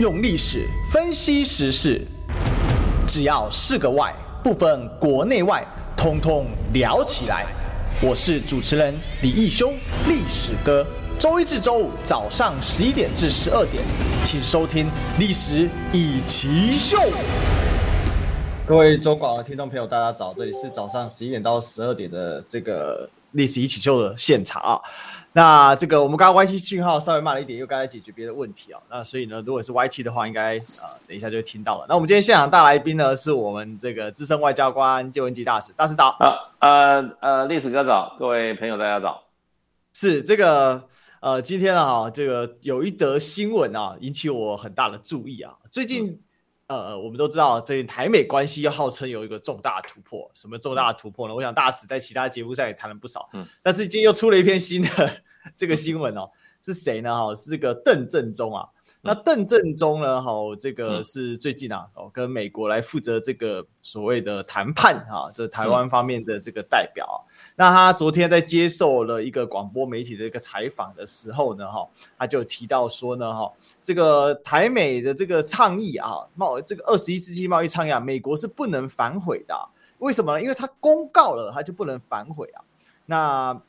用历史分析时事，只要是个“外”，不分国内外，通通聊起来。我是主持人李义修，历史哥。周一至周五早上十一点至十二点，请收听《历史一起秀》。各位中广的听众朋友，大家早！这里是早上十一点到十二点的这个《历史一起秀》的现场啊。那这个我们刚刚 YT 信号稍微慢了一点，又刚才解决别的问题啊。那所以呢，如果是 YT 的话，应该啊、呃，等一下就会听到了。那我们今天现场大来宾呢，是我们这个资深外交官介文汲大使，大使早。啊呃呃，历史哥早，各位朋友大家早。是这个呃，今天啊，这个有一则新闻啊，引起我很大的注意啊，最近。嗯呃，我们都知道，最近台美关系又号称有一个重大突破。什么重大突破呢？我想大使在其他节目上也谈了不少。嗯，但是今天又出了一篇新的这个新闻哦，是谁呢？哈，是这个邓正中啊。那邓正中呢？哈，这个是最近啊，哦，跟美国来负责这个所谓的谈判啊，这台湾方面的这个代表啊。那他昨天在接受了一个广播媒体的一个采访的时候呢，哈，他就提到说呢，哈。这个台美的这个倡议啊，贸这个二十一世纪贸易倡议啊，美国是不能反悔的。为什么呢？因为他公告了，他就不能反悔啊。那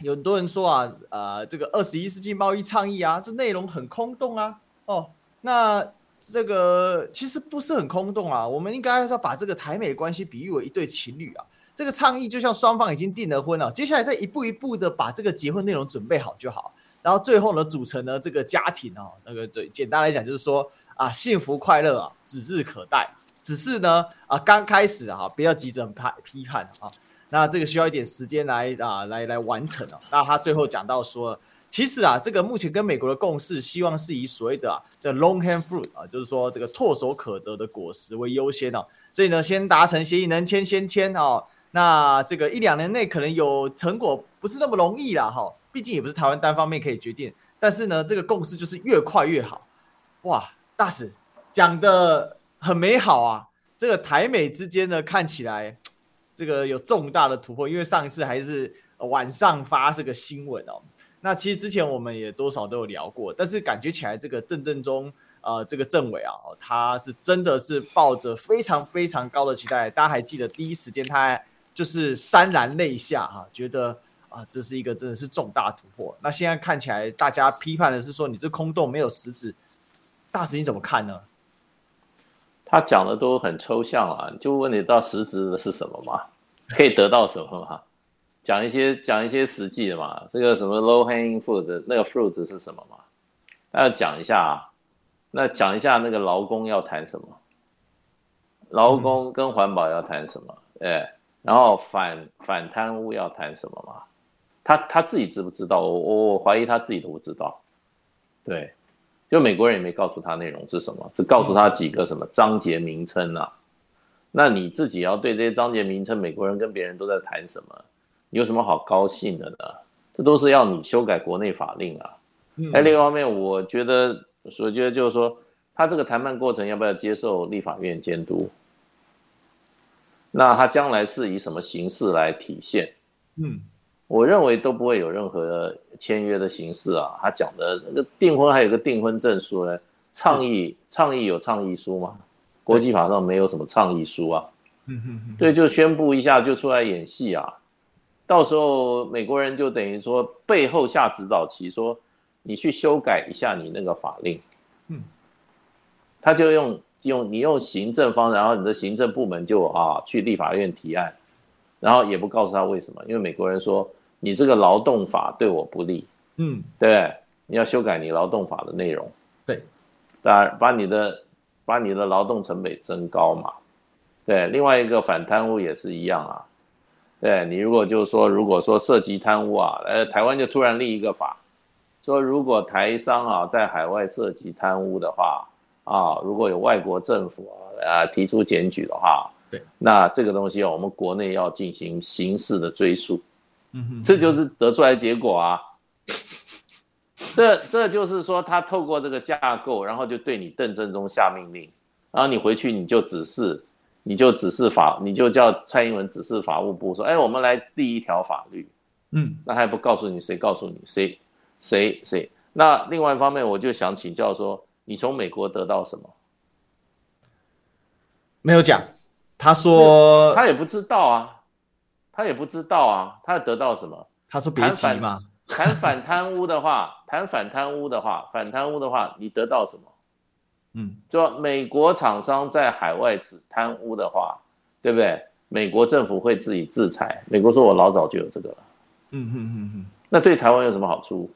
有很多人说啊，呃，这个二十一世纪贸易倡议啊，这内容很空洞啊。哦，那这个其实不是很空洞啊。我们应该要把这个台美关系比喻为一对情侣啊。这个倡议就像双方已经订了婚了，接下来再一步一步的把这个结婚内容准备好就好。然后最后呢，组成了这个家庭哦，那个对，简单来讲就是说啊，幸福快乐啊，指日可待。只是呢，啊，刚开始啊，不要急着批批判啊，那这个需要一点时间来啊，来来完成哦。那他最后讲到说，其实啊，这个目前跟美国的共识，希望是以所谓的啊，这 long hand fruit 啊，就是说这个唾手可得的果实为优先哦。所以呢，先达成协议，能签先签哦。那这个一两年内可能有成果，不是那么容易啦哈。毕竟也不是台湾单方面可以决定，但是呢，这个共识就是越快越好。哇，大使讲得很美好啊！这个台美之间呢，看起来这个有重大的突破，因为上一次还是晚上发这个新闻哦。那其实之前我们也多少都有聊过，但是感觉起来这个邓正中呃这个政委啊，他是真的是抱着非常非常高的期待。大家还记得第一时间他就是潸然泪下哈、啊，觉得。啊，这是一个真的是重大突破。那现在看起来，大家批判的是说你这空洞没有实质。大使你怎么看呢？他讲的都很抽象啊，就问你到实质的是什么嘛？可以得到什么嘛？讲一些讲一些实际的嘛？这个什么 low hanging fruit 那个 fruit 是什么嘛？那要讲一下啊。那讲一下那个劳工要谈什么？劳工跟环保要谈什么？嗯、然后反反贪污要谈什么嘛？他他自己知不知道？我我我怀疑他自己都不知道。对，就美国人也没告诉他内容是什么，只告诉他几个什么章节名称啊。那你自己要对这些章节名称，美国人跟别人都在谈什么？你有什么好高兴的呢？这都是要你修改国内法令啊。哎，另一方面，我觉得，我觉得就是说，他这个谈判过程要不要接受立法院监督？那他将来是以什么形式来体现？嗯。我认为都不会有任何签约的形式啊。他讲的那个订婚还有个订婚证书呢，倡议倡议有倡议书吗？国际法上没有什么倡议书啊。嗯。对，就宣布一下就出来演戏啊。到时候美国人就等于说背后下指导棋，说你去修改一下你那个法令。嗯。他就用用你用行政方，然后你的行政部门就啊去立法院提案。然后也不告诉他为什么，因为美国人说你这个劳动法对我不利，嗯，对，你要修改你劳动法的内容，对，当然把你的把你的劳动成本增高嘛，对，另外一个反贪污也是一样啊，对，你如果就是说如果说涉及贪污啊，呃，台湾就突然立一个法，说如果台商啊在海外涉及贪污的话啊，如果有外国政府啊提出检举的话。对。那这个东西我们国内要进行刑事的追诉，嗯，这就是得出来结果啊。这这就是说，他透过这个架构，然后就对你邓正中下命令，然后你回去你就指示，你就指示法，你就叫蔡英文指示法务部说，哎，我们来立一条法律，嗯，那还不告诉你谁告诉你谁谁谁？那另外一方面，我就想请教说，你从美国得到什么？没有讲，他说他也不知道啊，他也不知道啊，他要得到什么？他说别急嘛。谈反贪污的话，谈反贪污的话，反贪污的话，你得到什么？嗯，就说美国厂商在海外此贪污的话，对不对？美国政府会自己制裁。美国说我老早就有这个了。嗯嗯嗯嗯，那对台湾有什么好处？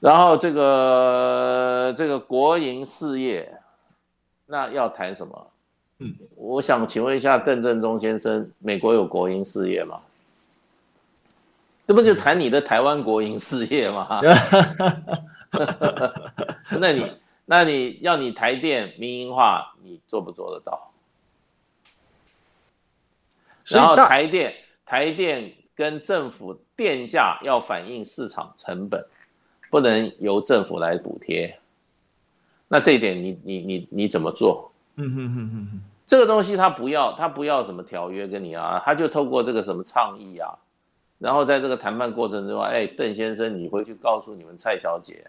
然后这个这个国营事业，那要谈什么？嗯，我想请问一下邓正中先生，美国有国营事业吗？这不就谈你的台湾国营事业吗？那你那你要你台电民营化，你做不做得到？然后台电台电跟政府电价要反映市场成本，不能由政府来补贴。那这一点你你你你怎么做？嗯哼哼哼哼，这个东西他不要他不要什么条约跟你啊，他就透过这个什么倡议啊。然后在这个谈判过程中，哎，邓先生，你回去告诉你们蔡小姐，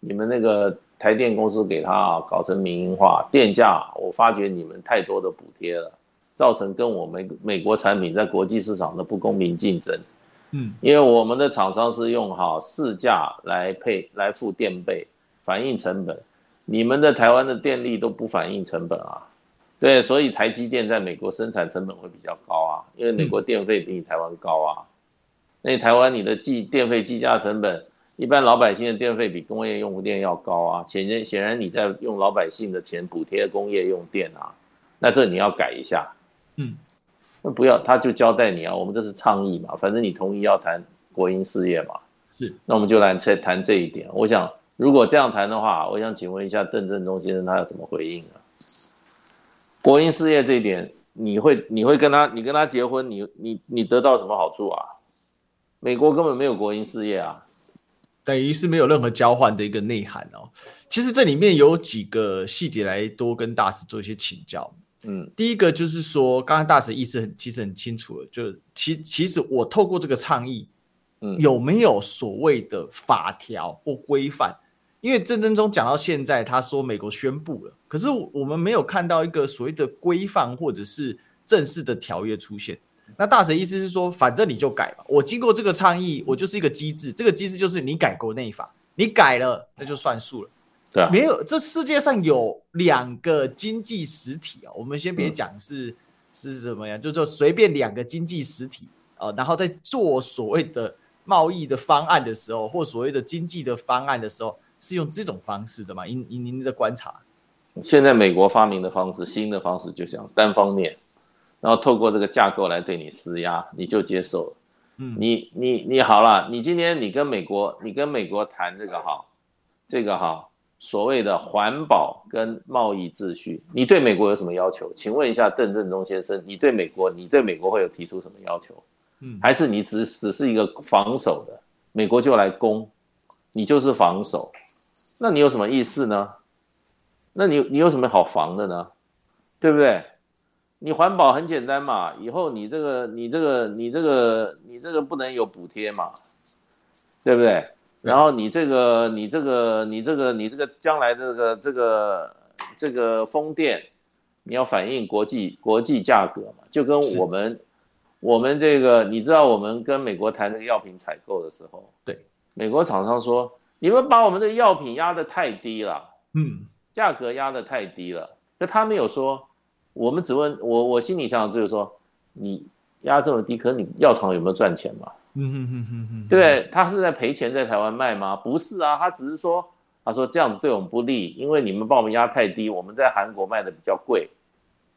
你们那个台电公司给他啊搞成民营化，电价我发觉你们太多的补贴了，造成跟我们美国产品在国际市场的不公平竞争。嗯，因为我们的厂商是用好市价来配来付电费，反映成本，你们的台湾的电力都不反映成本啊。对，所以台积电在美国生产成本会比较高啊，因为美国电费比你台湾高啊。那台湾你的计电费计价成本，一般老百姓的电费比工业用电要高啊，显然显然你在用老百姓的钱补贴工业用电啊，那这你要改一下，嗯，那不要他就交代你啊，我们这是倡议嘛，反正你同意要谈国营事业嘛，是，那我们就来再谈这一点。我想如果这样谈的话，我想请问一下邓振中先生他要怎么回应啊？国营事业这一点，你会你会跟他你跟他结婚，你你你得到什么好处啊？美国根本没有国营事业啊，等于是没有任何交换的一个内涵哦。其实这里面有几个细节来多跟大使做一些请教。嗯，第一个就是说，刚刚大使意思很其实很清楚了，就其其实我透过这个倡议，嗯，有没有所谓的法条或规范？因为郑正中讲到现在，他说美国宣布了，可是我们没有看到一个所谓的规范或者是正式的条约出现。那大使意思是说，反正你就改吧。我经过这个倡议，我就是一个机制。这个机制就是你改国内法，你改了那就算数了。对啊，没有，这世界上有两个经济实体啊。我们先别讲是、嗯、是什么呀，就说随便两个经济实体啊，然后在做所谓的贸易的方案的时候，或所谓的经济的方案的时候，是用这种方式的吗？因因您的观察，现在美国发明的方式，新的方式就像单方面。然后透过这个架构来对你施压，你就接受了。嗯，你你你好了，你今天你跟美国，你跟美国谈这个哈，这个哈所谓的环保跟贸易秩序，你对美国有什么要求？请问一下邓正中先生，你对美国，你对美国会有提出什么要求？嗯，还是你只只是一个防守的，美国就来攻，你就是防守，那你有什么意思呢？那你你有什么好防的呢？对不对？你环保很简单嘛，以后你这个你这个你这个你这个不能有补贴嘛，对不对？然后你这个你这个你这个你这个将来这个这个这个风电，你要反映国际国际价格嘛，就跟我们我们这个你知道我们跟美国谈这个药品采购的时候，对，美国厂商说你们把我们这个药品压得太低了，嗯，价格压得太低了，可他没有说。我们只问我，我心里想就是说，你压这么低，可是你药厂有没有赚钱嘛？嗯哼哼哼哼，对，他是在赔钱在台湾卖吗？不是啊，他只是说，他说这样子对我们不利，因为你们把我们压太低，我们在韩国卖的比较贵，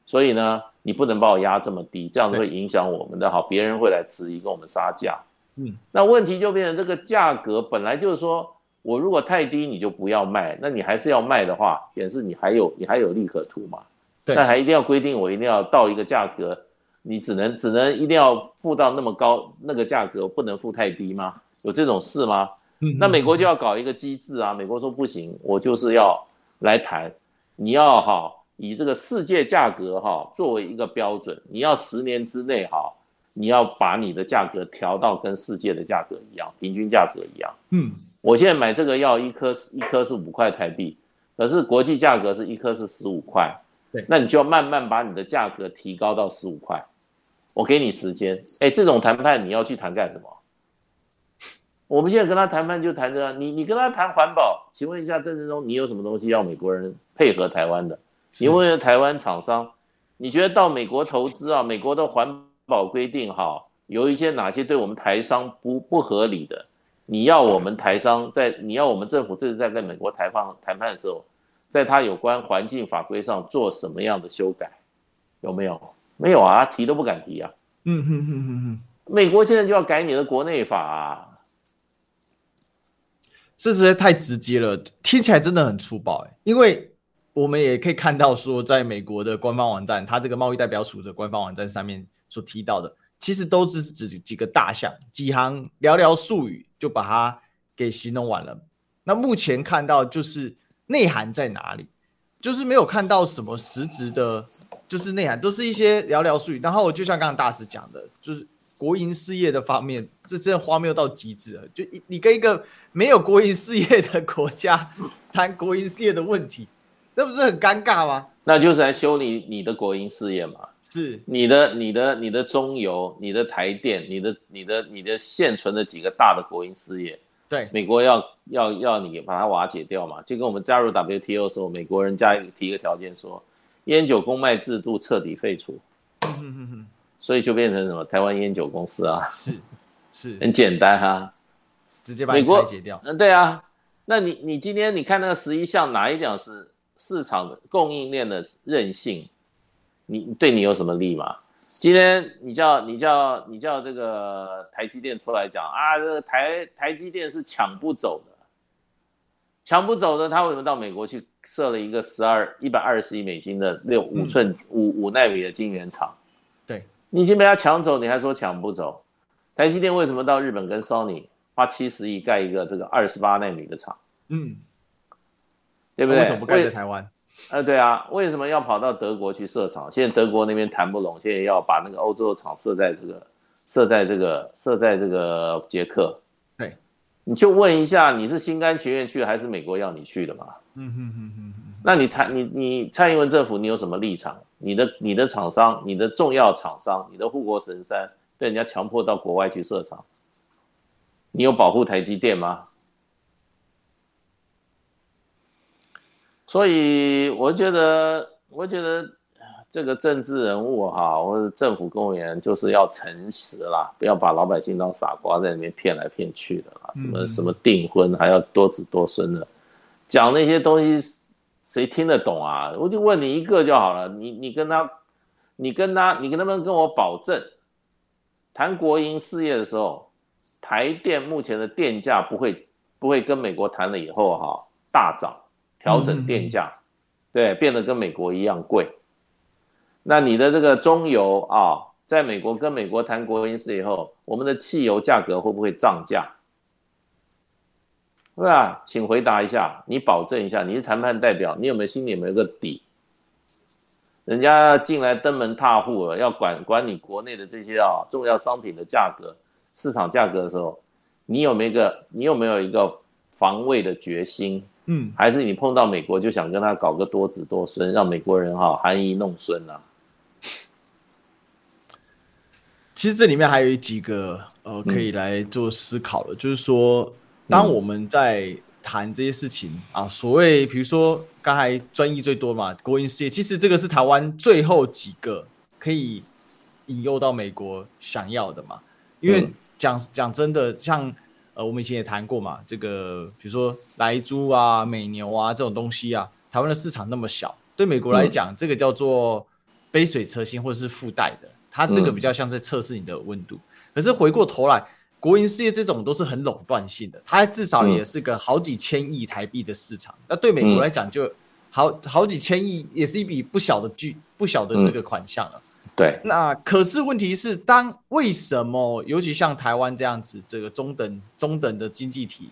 所以呢，你不能把我压这么低，这样子会影响我们的好，别人会来质疑跟我们杀价。嗯，那问题就变成这个价格本来就是说我如果太低，你就不要卖，那你还是要卖的话，显示你还有你还有利可图嘛。但还一定要规定，我一定要到一个价格，你只能只能一定要付到那么高那个价格，不能付太低吗？有这种事吗？那美国就要搞一个机制啊！美国说不行，我就是要来谈，你要哈以这个世界价格哈作为一个标准，你要十年之内哈，你要把你的价格调到跟世界的价格一样，平均价格一样。嗯，我现在买这个药一颗一颗是五块台币，可是国际价格是一颗是十五块，对，那你就要慢慢把你的价格提高到十五块。我给你时间，哎，这种谈判你要去谈干什么？我们现在跟他谈判就谈着，你你跟他谈环保，请问一下邓振中，你有什么东西要美国人配合台湾的？你问问台湾厂商，你觉得到美国投资啊，美国的环保规定哈，有一些哪些对我们台商不不合理的？你要我们台商在，你要我们政府这是在跟美国台方谈判的时候，在他有关环境法规上做什么样的修改？有没有？没有啊，提都不敢提啊。嗯哼哼哼哼，美国现在就要改你的国内法啊，这实在太直接了，听起来真的很粗暴哎。因为我们也可以看到说，在美国的官方网站，它这个贸易代表署的官方网站上面所提到的，其实都只是指几个大项，几行寥寥数语就把它给形容完了。那目前看到就是内涵在哪里？就是没有看到什么实质的，就是内涵都是一些寥寥数语。然后就像刚刚大师讲的，就是国营事业的方面，这真的荒谬到极致了。就你跟一个没有国营事业的国家谈国营事业的问题，这不是很尴尬吗？那就是来修理你的国营事业嘛？是。你的、你的、你的中油、你的台电、你的、你的、你的现存的几个大的国营事业。对，美国要要要你把它瓦解掉嘛，就跟我们加入 WTO 的时候，美国人加提一个条件说，烟酒公卖制度彻底废除，所以就变成什么台湾烟酒公司啊，是是，很简单哈、啊，直接把美国解掉。嗯，对啊，那你你今天你看那个十一项哪一点是市场的供应链的韧性，你对你有什么利吗？今天你叫你叫你叫这个台积电出来讲啊，这个台台积电是抢不走的，抢不走的，他为什么到美国去设了一个十二一百二十亿美金的六五寸五五纳米的晶圆厂？对，你已经被他抢走，你还说抢不走？台积电为什么到日本跟 Sony 花七十亿盖一个这个二十八纳米的厂？嗯，对不对？为什么不盖在台湾？呃，对啊，为什么要跑到德国去设厂？现在德国那边谈不拢，现在要把那个欧洲的厂设在这个，设在这个，设在这个捷克。对，你就问一下，你是心甘情愿去，还是美国要你去的嘛？嗯哼哼哼哼。那你谈你你蔡英文政府，你有什么立场？你的你的厂商，你的重要厂商，你的护国神山，被人家强迫到国外去设厂，你有保护台积电吗？所以我觉得，我觉得这个政治人物哈，或者政府公务员就是要诚实啦，不要把老百姓当傻瓜在里面骗来骗去的啦。什么什么订婚还要多子多孙的，讲那些东西谁听得懂啊？我就问你一个就好了，你你跟他，你跟他，你跟他们跟我保证，谈国营事业的时候，台电目前的电价不会不会跟美国谈了以后哈大涨。调整电价，对，变得跟美国一样贵。那你的这个中油啊，在美国跟美国谈国营事以后，我们的汽油价格会不会涨价？对吧？请回答一下，你保证一下，你是谈判代表，你有没有心里有没有个底？人家进来登门踏户了，要管管你国内的这些啊重要商品的价格、市场价格的时候，你有没有一个你有没有一个防卫的决心？嗯，还是你碰到美国就想跟他搞个多子多孙，让美国人哈含饴弄孙啊？其实这里面还有几个呃可以来做思考的，嗯、就是说，当我们在谈这些事情、嗯、啊，所谓比如说刚才专一最多嘛，国营事业，其实这个是台湾最后几个可以引诱到美国想要的嘛，因为讲讲、嗯、真的，像。呃，我们以前也谈过嘛，这个比如说莱猪啊、美牛啊这种东西啊，台湾的市场那么小，对美国来讲，嗯、这个叫做杯水车薪或者是附带的，它这个比较像在测试你的温度。嗯、可是回过头来，国营事业这种都是很垄断性的，它至少也是个好几千亿台币的市场，嗯、那对美国来讲就好好几千亿，也是一笔不小的巨不小的这个款项了。嗯对，那可是问题是，当为什么，尤其像台湾这样子，这个中等中等的经济体，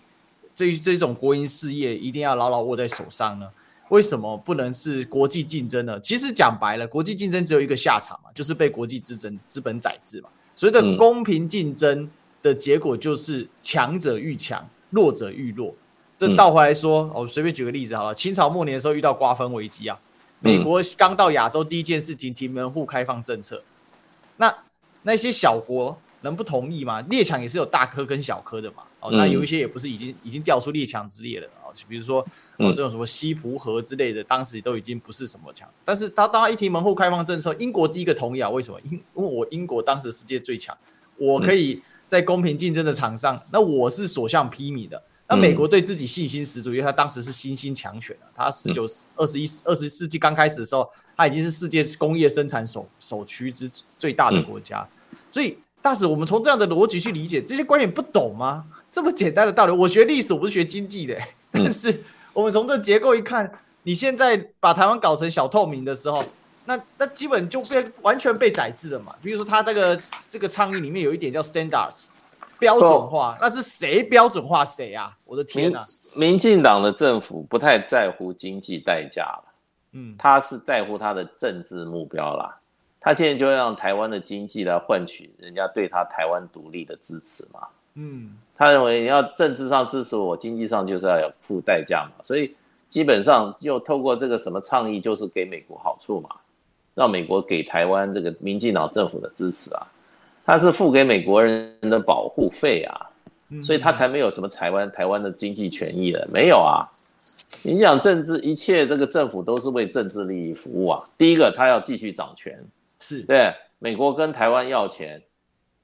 这这种国营事业一定要牢牢握在手上呢？为什么不能是国际竞争呢？其实讲白了，国际竞争只有一个下场嘛，就是被国际资本资本宰制嘛。所谓的公平竞争的结果就是强者愈强，弱者愈弱。这倒回来说，我、随便举个例子好了。清朝末年的时候遇到瓜分危机啊，美国刚到亚洲第一件事情，提门户开放政策。那那些小国能不同意吗？列强也是有大科跟小科的嘛。哦，那有一些也不是已经已经掉出列强之列了啊。比如说哦，这种什么西葡河之类的，当时都已经不是什么强。但是他当他一提门户开放政策，英国第一个同意啊。为什么？因因为我英国当时世界最强，我可以在公平竞争的场上，那我是所向披靡的。那美国对自己信心十足，因为他当时是新兴强权啊。他十九、二十一、二十世纪刚开始的时候，他已经是世界工业生产首首屈之最大的国家。所以，大使，我们从这样的逻辑去理解这些观点，不懂吗？这么简单的道理，我学历史，我不是学经济的、欸。但是，我们从这结构一看，你现在把台湾搞成小透明的时候，那那基本就被完全被宰制了嘛。比如说，他这个这个倡议里面有一点叫 standards。标准化，那是谁标准化谁啊？我的天哪！民进党的政府不太在乎经济代价了，嗯，他是在乎他的政治目标啦。他现在就让台湾的经济来换取人家对他台湾独立的支持嘛，嗯，他认为你要政治上支持我，经济上就是要有付代价嘛，所以基本上又透过这个什么倡议，就是给美国好处嘛，让美国给台湾这个民进党政府的支持啊。他是付给美国人的保护费啊，所以他才没有什么台湾台湾的经济权益的，没有啊。你讲政治，一切这个政府都是为政治利益服务啊。第一个，他要继续掌权，是对美国跟台湾要钱，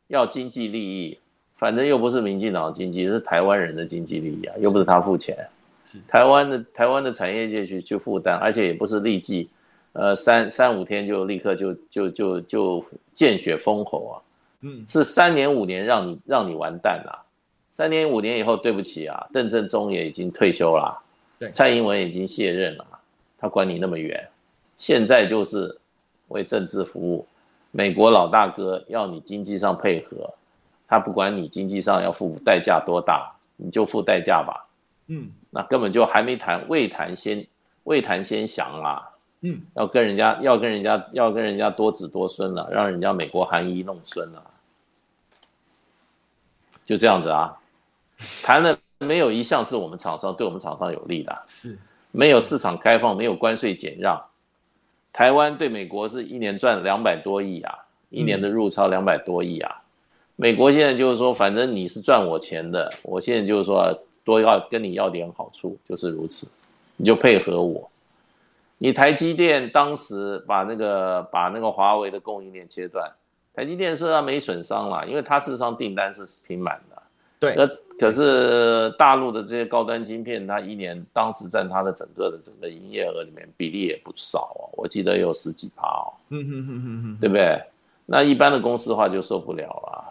要经济利益，反正又不是民进党的经济，是台湾人的经济利益啊，又不是他付钱。是台湾的台湾的产业界去去负担，而且也不是立即，呃，三三五天就立刻就就就就见血封喉啊。嗯，是三年五年让你让你完蛋啊，三年五年以后，对不起啊，邓正中也已经退休了，对，蔡英文已经卸任了，他管你那么远，现在就是为政治服务，美国老大哥要你经济上配合，他不管你经济上要付代价多大，你就付代价吧，嗯，那根本就还没谈，未谈先未谈先降啊。嗯，要跟人家要跟人家要跟人家多子多孙了，让人家美国含饴弄孙了，就这样子啊，谈了没有一项是我们厂商对我们厂商有利的，是。没有市场开放，没有关税减让，台湾对美国是一年赚两百多亿啊，一年的入超两百多亿啊，美国现在就是说，反正你是赚我钱的，我现在就是说多要跟你要点好处，就是如此，你就配合我。你台积电当时把那个把那个华为的供应链切断，台积电是它没损伤了，因为它事实上订单是平满的。对，那可是大陆的这些高端晶片，它一年当时占它的整个的整个营业额里面比例也不少哦，我记得有十几趴哦。嗯对不对？那一般的公司的话就受不了了。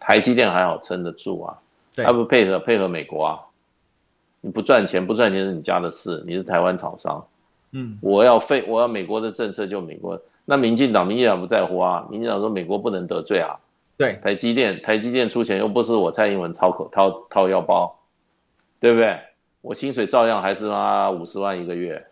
台积电还好撑得住啊，它不配合配合美国啊？你不赚钱不赚钱是你家的事，你是台湾厂商。嗯，我要废，我要美国的政策就美国。那民进党，民进党不在乎啊。民进党说美国不能得罪啊。对，台积电，台积电出钱又不是我蔡英文掏口掏掏腰包，对不对？我薪水照样还是妈五十万一个月，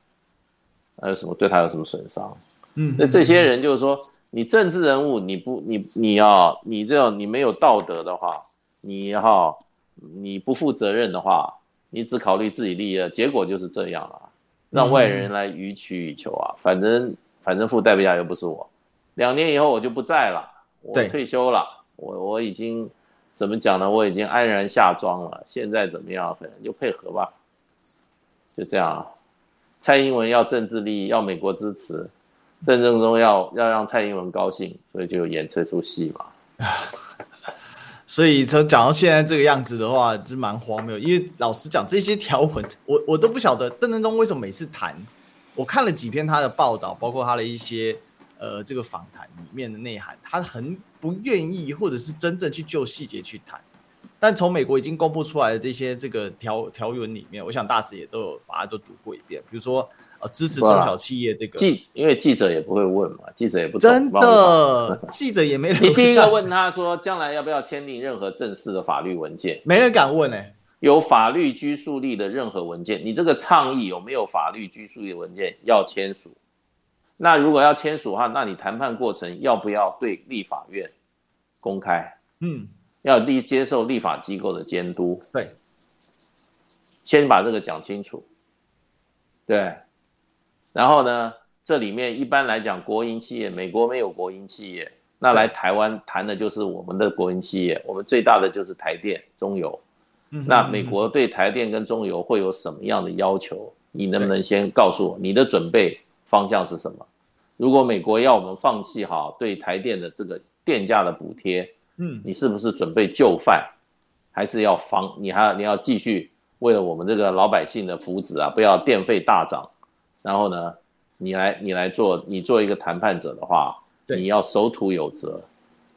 还有什么对他有什么损伤？嗯，那这些人就是说，你政治人物，你不你你要你这样你没有道德的话，你哈你不负责任的话，你只考虑自己利益，结果就是这样了。让外人来予取予求啊，嗯、反正反正付代价又不是我，两年以后我就不在了，我退休了，我我已经怎么讲呢？我已经安然下庄了，现在怎么样？反正就配合吧，就这样啊。蔡英文要政治利益，要美国支持，郑正中要要让蔡英文高兴，所以就演这出戏嘛。所以从讲到现在这个样子的话，就蛮荒谬。因为老实讲，这些条文我我都不晓得邓正中为什么每次谈。我看了几篇他的报道，包括他的一些呃这个访谈里面的内涵，他很不愿意，或者是真正去就细节去谈。但从美国已经公布出来的这些这个条条文里面，我想大使也都有把它都读过一遍，比如说。呃，支持中小企业这个记，因为记者也不会问嘛，记者也不真的，记者也没人。你第一个问他说，将来要不要签订任何正式的法律文件？没人敢问呢、欸。有法律拘束力的任何文件，你这个倡议有没有法律拘束力的文件要签署？那如果要签署的话，那你谈判过程要不要对立法院公开？嗯，要立接受立法机构的监督。对，先把这个讲清楚。对，然后呢，这里面一般来讲，国营企业，美国没有国营企业，那来台湾谈的就是我们的国营企业，我们最大的就是台电、中油。那美国对台电跟中油会有什么样的要求？你能不能先告诉我你的准备方向是什么？如果美国要我们放弃哈对台电的这个电价的补贴，嗯，你是不是准备就范，还是要防？你还你要继续为了我们这个老百姓的福祉啊，不要电费大涨。然后呢，你来你来做，你做一个谈判者的话，你要守土有责，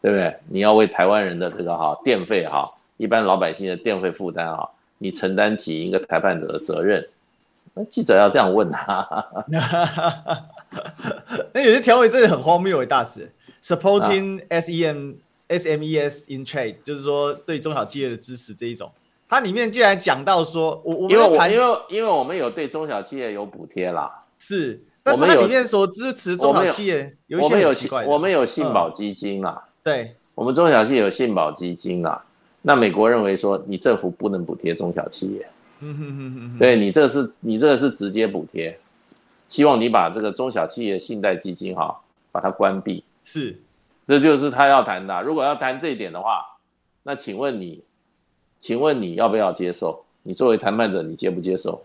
对不对？你要为台湾人的这个哈电费哈。一般老百姓的电费负担啊，你承担起一个裁判者的责任。那记者要这样问他。那有些条文真的很荒谬，大使。Supporting SEM、啊、SMEs in trade，就是说对中小企业的支持这一种。它里面竟然讲到说，我我们谈，因为因为我们有对中小企业有补贴啦。是，但是它里面所支持中小企业有，有一些很奇怪的。我们有信保基金啦。嗯、对，我们中小企业有信保基金啦。那美国认为说，你政府不能补贴中小企业，嗯哼哼哼，对你这个是你这个是直接补贴，希望你把这个中小企业信贷基金哈，把它关闭，是，这就是他要谈的。如果要谈这一点的话，那请问你，请问你要不要接受？你作为谈判者，你接不接受？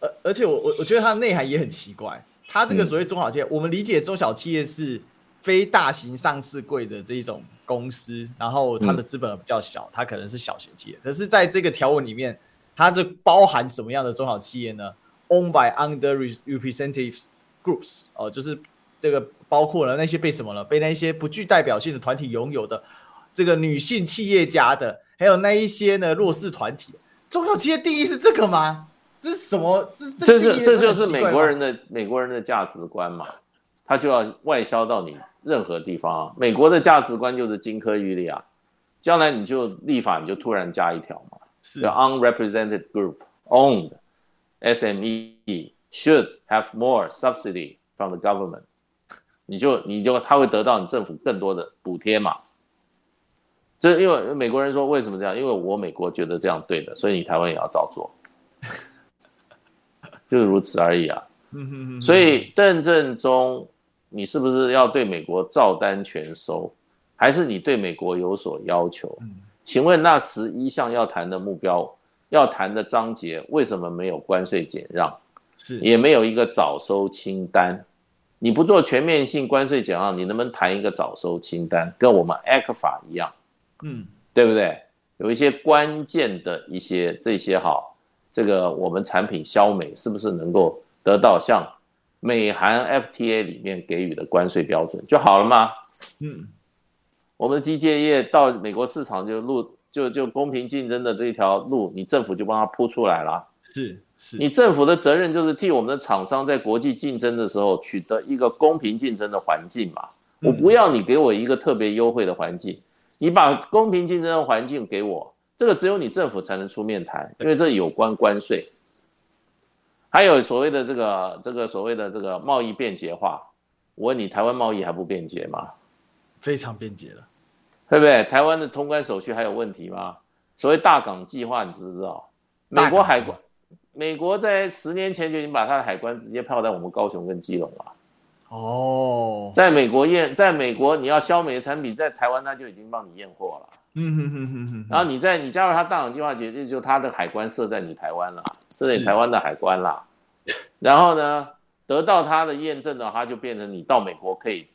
而而且我我我觉得它的内涵也很奇怪，它这个所谓中小企业，嗯、我们理解中小企业是非大型上市柜的这一种。公司，然后它的资本比较小，它可能是小型企业。可是在这个条文里面，它就包含什么样的中小企业呢？Owned by underrepresented groups，哦，就是这个包括了那些被什么了？被那些不具代表性的团体拥有的这个女性企业家的，还有那一些呢弱势团体。中小企业定义是这个吗？这是什么？这这是这就是美国人的美国人的价值观嘛？他就要外销到你。任何地方啊，美国的价值观就是金科玉律啊，将来你就立法，你就突然加一条嘛，是 unrepresented group owned SME should have more subsidy from the government，你就你就他会得到你政府更多的补贴嘛，就因为美国人说为什么这样？因为我美国觉得这样对的，所以你台湾也要照做，就是如此而已啊。所以邓正中。你是不是要对美国照单全收，还是你对美国有所要求？请问那十一项要谈的目标、要谈的章节，为什么没有关税减让？是也没有一个早收清单？你不做全面性关税减让，你能不能谈一个早收清单？跟我们 ECFA 一样，嗯，对不对？有一些关键的一些这些哈，这个我们产品销美是不是能够得到像？美韩 FTA 里面给予的关税标准就好了吗？嗯，我们的机械业到美国市场就路就就公平竞争的这一条路，你政府就帮他铺出来了。是是，你政府的责任就是替我们的厂商在国际竞争的时候取得一个公平竞争的环境嘛。我不要你给我一个特别优惠的环境，你把公平竞争的环境给我，这个只有你政府才能出面谈，因为这有关关税。还有所谓的这个这个所谓的这个贸易便捷化，我问你，台湾贸易还不便捷吗？非常便捷了，对不对？台湾的通关手续还有问题吗？所谓大港计划，你知不知道？美国海关，美国在十年前就已经把它的海关直接泡在我们高雄跟基隆了。哦，在美国验，在美国你要销美的产品，在台湾它就已经帮你验货了。嗯哼哼哼哼。然后你在你加入它大港计划，也就就它的海关设在你台湾了。这里台湾的海关啦，然后呢，得到他的验证的话，就变成你到美国可以，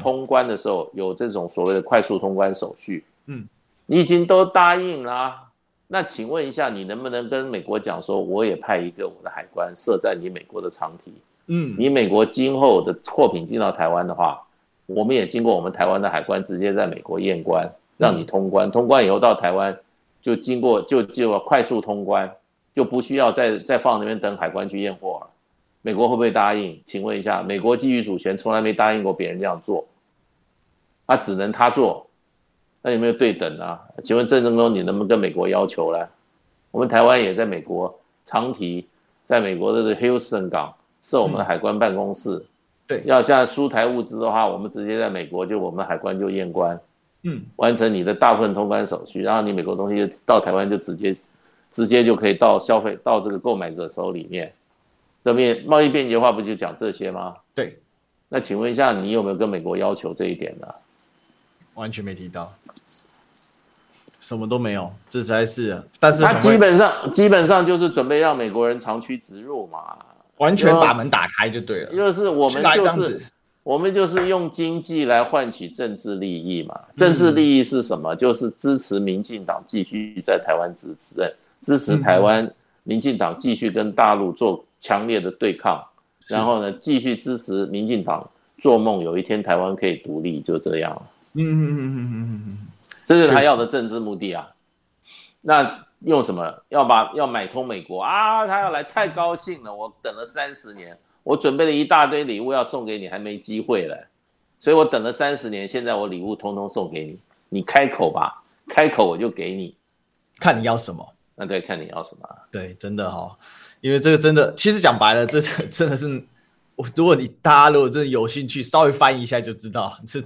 通关的时候有这种所谓的快速通关手续，嗯，你已经都答应啦，那请问一下，你能不能跟美国讲说，我也派一个我的海关设在你美国的长堤，嗯，你美国今后的货品进到台湾的话，我们也经过我们台湾的海关直接在美国验关，让你通关，通关以后到台湾就经过就就快速通关。就不需要再再放那边等海关去验货了，美国会不会答应？请问一下，美国基于主权从来没答应过别人这样做，他只能他做，那有没有对等啊？请问郑成功，你能不能跟美国要求呢？我们台湾也在美国长提，在美国的 Houston 港设我们的海关办公室，嗯、对，要像输台物资的话，我们直接在美国就我们的海关就验关，嗯，完成你的大部分通关手续，然后你美国东西就到台湾就直接。直接就可以到消费到这个购买者手里面。这边贸易便捷化不就讲这些吗？对。那请问一下，你有没有跟美国要求这一点呢？完全没提到，什么都没有，这实在是。但是他基本上基本上就是准备让美国人长驱直入嘛，完全把门打开就对了。就是我们就是我们就是用经济来换取政治利益嘛。政治利益是什么？嗯、就是支持民进党继续在台湾执政，支持台湾民进党继续跟大陆做强烈的对抗。然后呢，继续支持民进党做梦，有一天台湾可以独立，就这样。嗯嗯嗯嗯嗯嗯，这是他要的政治目的啊。那用什么？要把要买通美国啊？他要来太高兴了，我等了三十年，我准备了一大堆礼物要送给你，还没机会了。所以我等了三十年，现在我礼物通通送给你，你开口吧，开口我就给你，看你要什么。那得，看你要什么。对，真的哈、哦。因为这个真的，其实讲白了，这真的是，我如果你大家如果真的有兴趣，稍微翻译一下就知道，这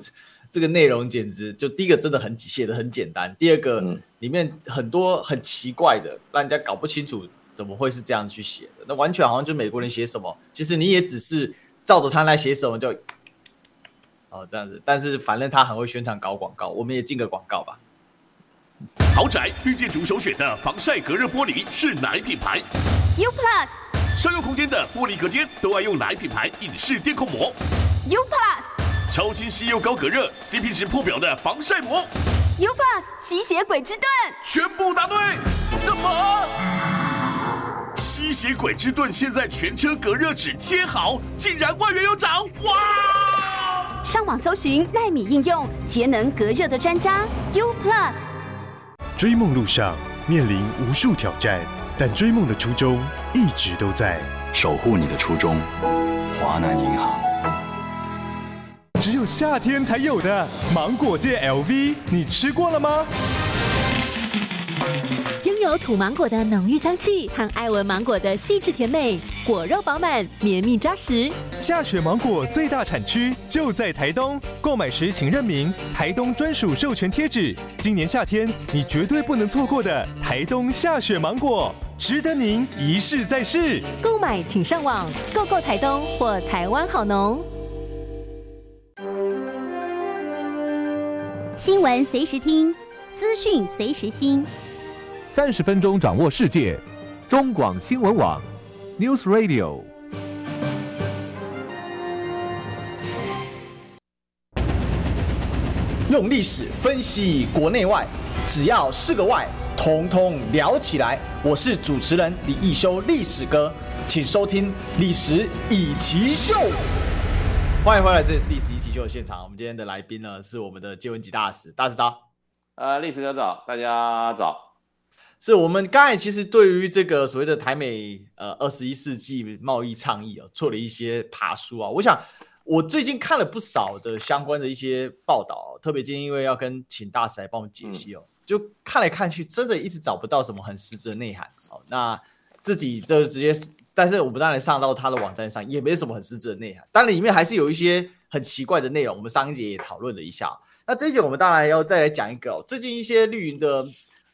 这个内容简直就第一个真的很写的很简单，第二个里面很多很奇怪的，让人家搞不清楚怎么会是这样去写的，那完全好像就美国人写什么，其实你也只是照着他来写什么就，哦这样子，但是反正他很会宣传搞广告，我们也进个广告吧。豪宅绿建筑首选的防晒隔热玻璃是哪一品牌？U Plus，商用空间的玻璃隔间都爱用哪一品牌隐式电控膜？U Plus，超清晰又高隔热，CP 值破表的防晒膜？U Plus，吸血鬼之盾，全部答对。什么？吸血鬼之盾现在全车隔热纸贴好，竟然万元有涨！哇！上网搜寻奈米应用节能隔热的专家 U Plus。追梦路上面临无数挑战。但追梦的初衷一直都在，守护你的初衷，华南银行。只有夏天才有的芒果界 LV，你吃过了吗？拥有土芒果的浓郁香气和爱文芒果的细致甜美，果肉饱满，绵密扎实。下雪芒果最大产区就在台东，购买时请认明台东专属授权贴纸。今年夏天你绝对不能错过的台东下雪芒果。值得您一试再试。购买请上网购购台东或台湾好农。新闻随时听，资讯随时新。三十分钟掌握世界，中广新闻网，News Radio。用历史分析国内外，只要是个“外”。通通聊起来！我是主持人李一修，历史哥，请收听《历史易起 SHOW》。欢迎回来，这里是《历史易起 SHOW》的现场。我们今天的来宾呢，是我们的接文汲大使，大使早。呃，历史哥早，大家早。是我们刚才其实对于这个所谓的台美呃二十一世纪贸易倡议啊，做了一些爬书啊。我想我最近看了不少的相关的一些报道，特别今天因为要跟请大使来帮我们解析哦。就看来看去，真的一直找不到什么很实质的内涵。哦，那自己就直接，但是我们当然上到他的网站上，也没什么很实质的内涵。当然里面还是有一些很奇怪的内容。我们上一节也讨论了一下。那这一节我们当然要再来讲一个最近一些绿营的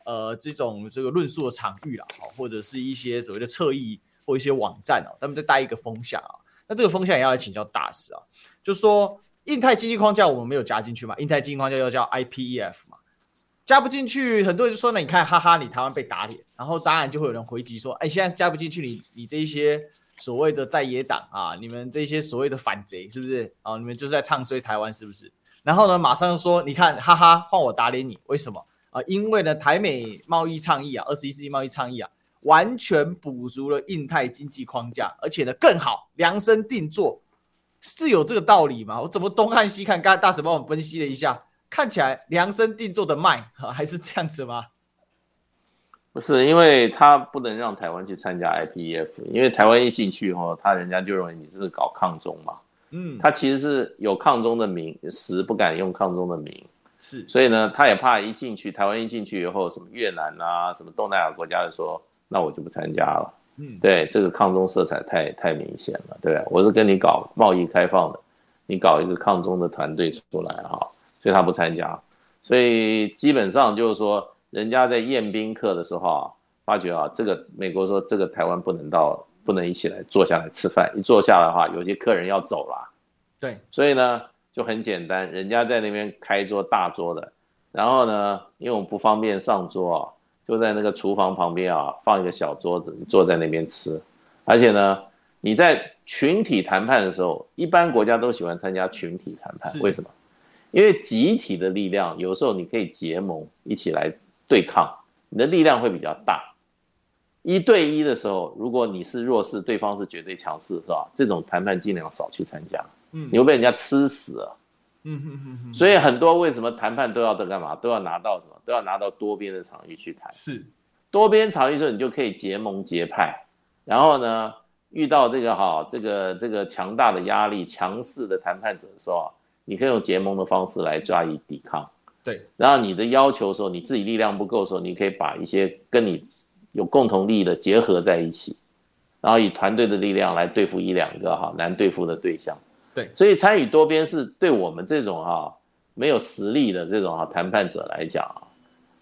呃这种这个论述的场域啦，或者是一些所谓的侧翼或一些网站哦，他们在带一个风向啊。那这个风向也要来请教大师啊，就说印太经济框架我们没有加进去嘛？印太经济框架要叫 IPEF 嘛？加不进去，很多人就说呢，你看，哈哈，你台湾被打脸，然后当然就会有人回击说，哎，现在是加不进去，你你这一些所谓的在野党啊，你们这些所谓的反贼是不是啊？你们就是在唱衰台湾是不是？然后呢，马上说，你看，哈哈，换我打脸你，为什么啊？因为呢，台美贸易倡议啊，二十一世纪贸易倡议啊，完全补足了印太经济框架，而且呢更好量身定做，是有这个道理吗？我怎么东看西看，刚才大使帮我分析了一下。看起来量身定做的卖 还是这样子吗？不是，因为他不能让台湾去参加 IPEF，因为台湾一进去后，他人家就认为你是搞抗中嘛。嗯，他其实是有抗中的名，实不敢用抗中的名。是，所以呢，他也怕一进去，台湾一进去以后，什么越南啊，什么东南亚国家就说，那我就不参加了。嗯，对，这个抗中色彩太太明显了。对，我是跟你搞贸易开放的，你搞一个抗中的团队出来哈。所以他不参加，所以基本上就是说，人家在宴宾客的时候啊，发觉啊，这个美国说这个台湾不能到，不能一起来坐下来吃饭，一坐下来的话，有些客人要走了。对，所以呢就很简单，人家在那边开桌大桌的，然后呢，因为我们不方便上桌啊，就在那个厨房旁边啊放一个小桌子，你坐在那边吃。而且呢，你在群体谈判的时候，一般国家都喜欢参加群体谈判，为什么？因为集体的力量，有时候你可以结盟一起来对抗，你的力量会比较大。一对一的时候，如果你是弱势，对方是绝对强势，是吧？这种谈判尽量少去参加，嗯，你会被人家吃死啊，嗯哼哼哼。所以很多为什么谈判都要在干嘛？都要拿到什么？都要拿到多边的场域去谈。是，多边场域的时候，你就可以结盟结派。然后呢，遇到这个哈，这个这个强大的压力、强势的谈判者的时候。你可以用结盟的方式来加以抵抗，对。然后你的要求的时候，你自己力量不够的时候，你可以把一些跟你有共同利益的结合在一起，然后以团队的力量来对付一两个哈难对付的对象。对。所以参与多边是对我们这种哈没有实力的这种哈谈判者来讲，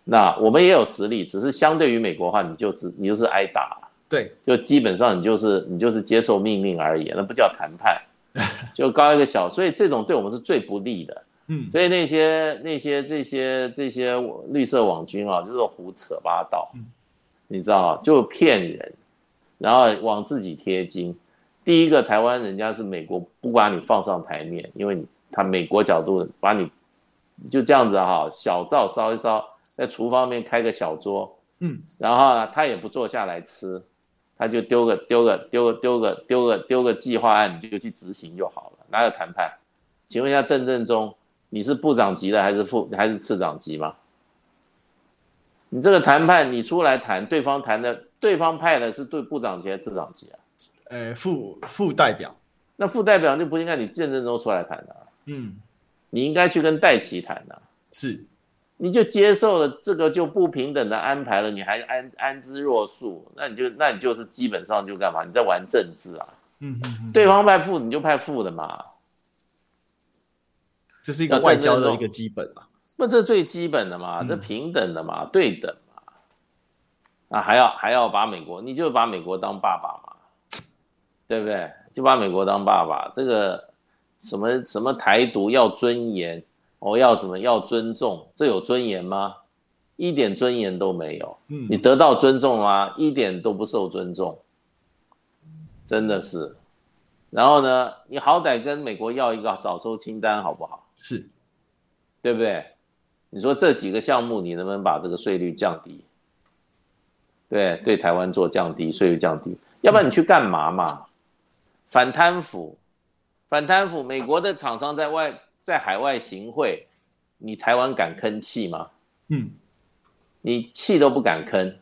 那我们也有实力，只是相对于美国的话，你就是你就是挨打，对，就基本上你就是你就是接受命令而已，那不叫谈判。就高一个小，所以这种对我们是最不利的。嗯，所以那些那些这些这些绿色网军啊，就是胡扯八道，你知道，就骗人，然后往自己贴金。第一个，台湾人家是美国不把你放上台面，因为你他美国角度把你就这样子哈，小灶烧一烧，在厨房里面开个小桌，嗯，然后呢，他也不坐下来吃。他就丢个丢个丢个丢个丢个丢个计划案，你就去执行就好了，哪有谈判？请问一下邓正中，你是部长级的还是副还是次长级吗？你这个谈判你出来谈，对方谈的对方派的是对部长级还是次长级啊？呃，副副代表，那副代表就不应该你见证中出来谈的，嗯，你应该去跟戴琪谈的，是。你就接受了这个就不平等的安排了，你还安安之若素，那你就那你就是基本上就干嘛？你在玩政治啊？嗯嗯嗯。对方派副你就派副的嘛，这是一个外交的一个基本嘛。那这最基本的嘛，这平等的嘛，对等嘛。啊，还要还要把美国，你就把美国当爸爸嘛，对不对？就把美国当爸爸，这个什么什么台独要尊严。我、哦、要什么？要尊重，这有尊严吗？一点尊严都没有。嗯，你得到尊重吗？一点都不受尊重，真的是。然后呢，你好歹跟美国要一个早收清单好不好？是，对不对？你说这几个项目，你能不能把这个税率降低？对，对台湾做降低税率降低，要不然你去干嘛嘛？反贪腐，反贪腐，美国的厂商在外。在海外行贿，你台湾敢吭气吗？嗯，你气都不敢吭。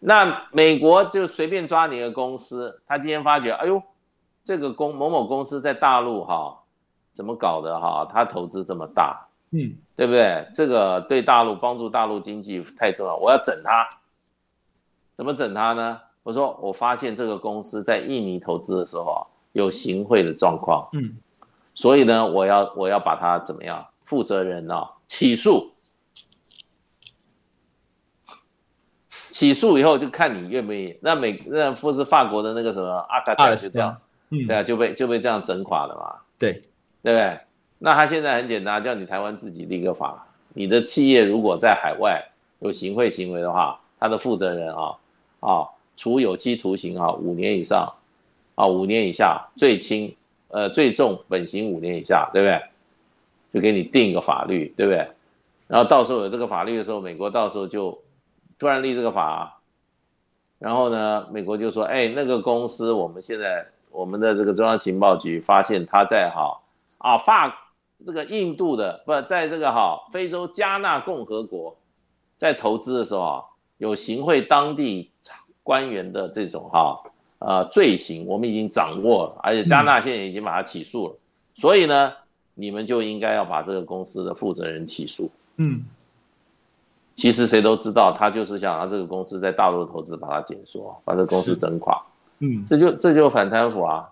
那美国就随便抓你一个公司，他今天发觉，哎呦，这个公某某公司在大陆哈，怎么搞的哈？他投资这么大，嗯，对不对？这个对大陆帮助大陆经济太重要，我要整他。怎么整他呢？我说，我发现这个公司在印尼投资的时候啊，有行贿的状况，嗯。所以呢，我要我要把他怎么样？负责人呢、哦？起诉，起诉以后就看你愿不愿意。那美那不是法国的那个什么阿卡泰就这样，嗯，对啊，就被就被这样整垮了嘛。对，对不对？那他现在很简单，叫你台湾自己立个法，你的企业如果在海外有行贿行为的话，他的负责人啊啊，处有期徒刑啊五年以上啊五年以下，最轻。呃，最重本刑五年以下，对不对？就给你定一个法律，对不对？然后到时候有这个法律的时候，美国到时候就突然立这个法，然后呢，美国就说，哎，那个公司我们现在我们的这个中央情报局发现他在哈啊法这个印度的不在这个哈非洲加纳共和国在投资的时候啊，有行贿当地官员的这种哈。呃，罪行我们已经掌握了，而且加纳现在已经把他起诉了，嗯、所以呢，你们就应该要把这个公司的负责人起诉。嗯，其实谁都知道，他就是想让这个公司在大陆投资把它减缩，把这个公司整垮。嗯，这就这就反贪腐啊，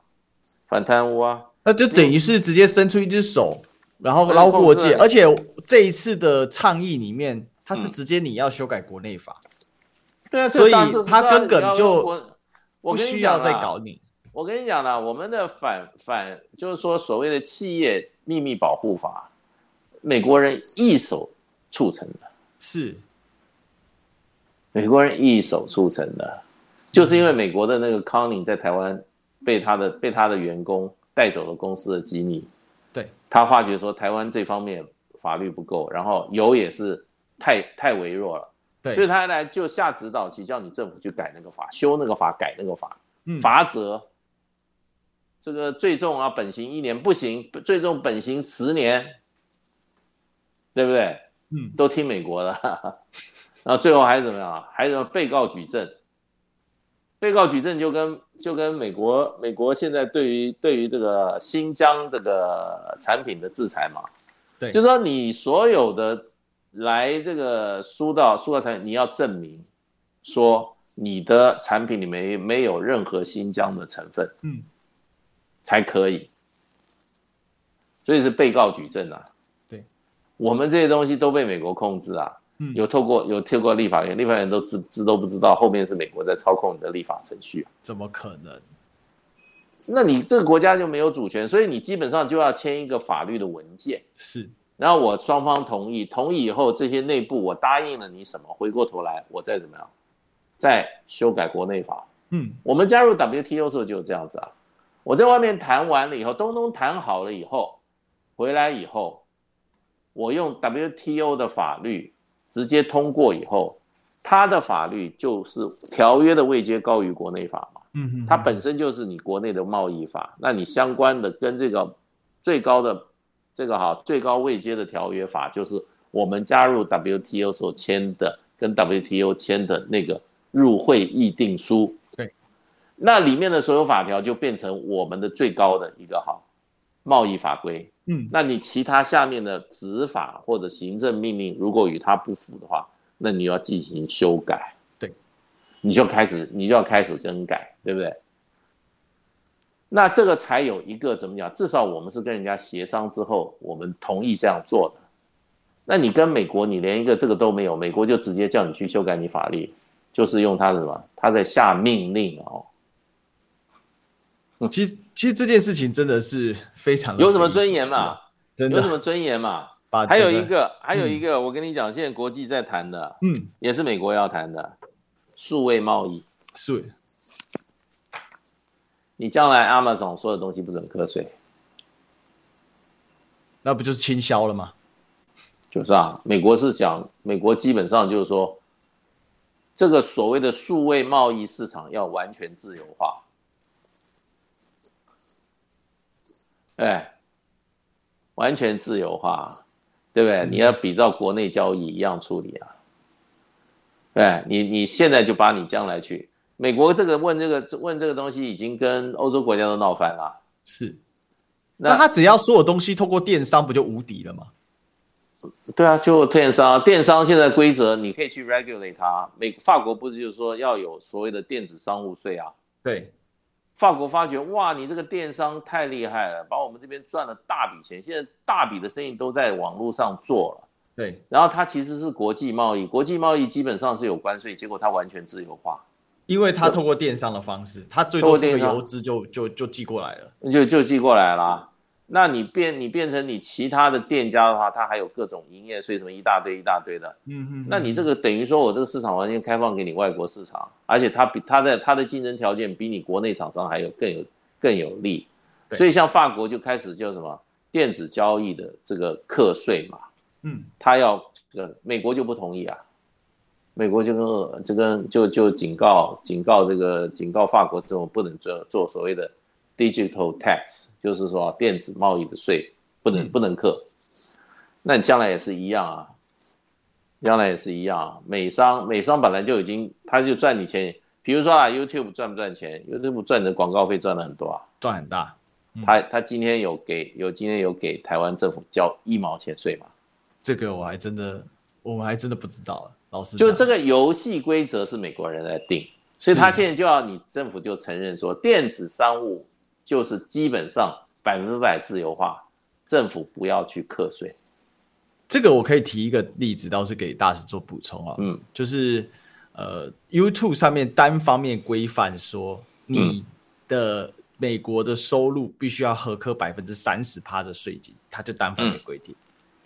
反贪污啊，那就等于是直接伸出一只手，然后捞过界。而且这一次的倡议里面，他是直接你要修改国内法。对啊，所以他他根本就不需要再搞你。我跟你讲啦，我们的反反就是说所谓的企业秘密保护法，美国人一手促成的，是。美国人一手促成的，就是因为美国的那个康宁在台湾被他的被他的员工带走了公司的机密，对，他发觉说台湾这方面法律不够，然后油也是太太微弱了，对，所以他来就下指导棋，叫你政府去改那个法，修那个法，改那个法，嗯，罚则。这个最重啊，本刑一年不行，最重本刑十年，对不对？嗯，都听美国的，然后最后还是怎么样？还是被告举证，被告举证就跟就跟美国美国现在对于对于这个新疆这个产品的制裁嘛，对，就是说你所有的来这个输到输到产品，你要证明说你的产品里面没有任何新疆的成分，嗯。才可以，所以是被告举证啊。对，我们这些东西都被美国控制啊。嗯，有透过有透过立法院，立法院都知知都不知道，后面是美国在操控你的立法程序。怎么可能？那你这个国家就没有主权，所以你基本上就要签一个法律的文件。是，然后我双方同意，同意以后这些内部我答应了你什么，回过头来我再怎么样，再修改国内法。嗯，我们加入 WTO 的时候就是这样子啊。我在外面谈完了以后，东东谈好了以后，回来以后，我用 WTO 的法律直接通过以后，它的法律就是条约的位阶高于国内法嘛。嗯嗯，它本身就是你国内的贸易法，那你相关的跟这个最高的这个哈最高位阶的条约法，就是我们加入 WTO 所签的跟 WTO 签的那个入会议定书。对。那里面的所有法条就变成我们的最高的一个哈贸易法规，嗯，那你其他下面的执法或者行政命令如果与它不符的话，那你要进行修改，对，你就开始你就要开始更改，对不对？那这个才有一个怎么讲？至少我们是跟人家协商之后，我们同意这样做的。那你跟美国，你连一个这个都没有，美国就直接叫你去修改你法律，就是用他的什么？他在下命令哦。其实，其实这件事情真的是非常有什么尊严嘛？真的有什么尊严嘛？还有一个，还有一个，我跟你讲，现在国际在谈的，嗯，也是美国要谈的，数位贸易。数位，你将来 Amazon 所有东西不准课税，那不就是倾销了吗？就是啊，美国是讲，美国基本上就是说，这个所谓的数位贸易市场要完全自由化。哎，完全自由化，对不对？嗯、你要比照国内交易一样处理啊。对，你你现在就把你将来去美国这个问这个问这个东西，已经跟欧洲国家都闹翻了。是，那，那他只要所有东西透过电商，不就无敌了吗？对啊，就电商，电商现在规则你可以去 regulate 它。美法国不是就是说要有所谓的电子商务税啊？对。法国发觉哇，你这个电商太厉害了，把我们这边赚了大笔钱。现在大笔的生意都在网络上做了。对，然后它其实是国际贸易，国际贸易基本上是有关税，结果它完全自由化，因为他透过电商的方式，他最多这个邮资就就就寄过来了，就就寄过来了。那你变你变成你其他的店家的话，它还有各种营业税什么一大堆一大堆的。嗯嗯，那你这个等于说我这个市场完全开放给你外国市场，而且它比它的它的竞争条件比你国内厂商还有更有更有利。所以像法国就开始叫什么电子交易的这个课税嘛。嗯，他要这个美国就不同意啊，美国就跟这个就就警告警告这个警告法国这种不能做做所谓的 digital tax。就是说，电子贸易的税不能不能课，那你将来也是一样啊，将来也是一样啊。美商美商本来就已经，他就赚你钱。比如说啊，YouTube 赚不赚钱？YouTube 赚的广告费赚了很多啊，赚很大。嗯、他他今天有给有今天有给台湾政府交一毛钱税吗？这个我还真的我们还真的不知道。老师，就这个游戏规则是美国人来定，所以他现在就要你政府就承认说电子商务。就是基本上百分之百自由化，政府不要去课税。这个我可以提一个例子，倒是给大使做补充啊。嗯，就是呃，YouTube 上面单方面规范说，你的美国的收入必须要核课百分之三十趴的税金，它就单方面规定。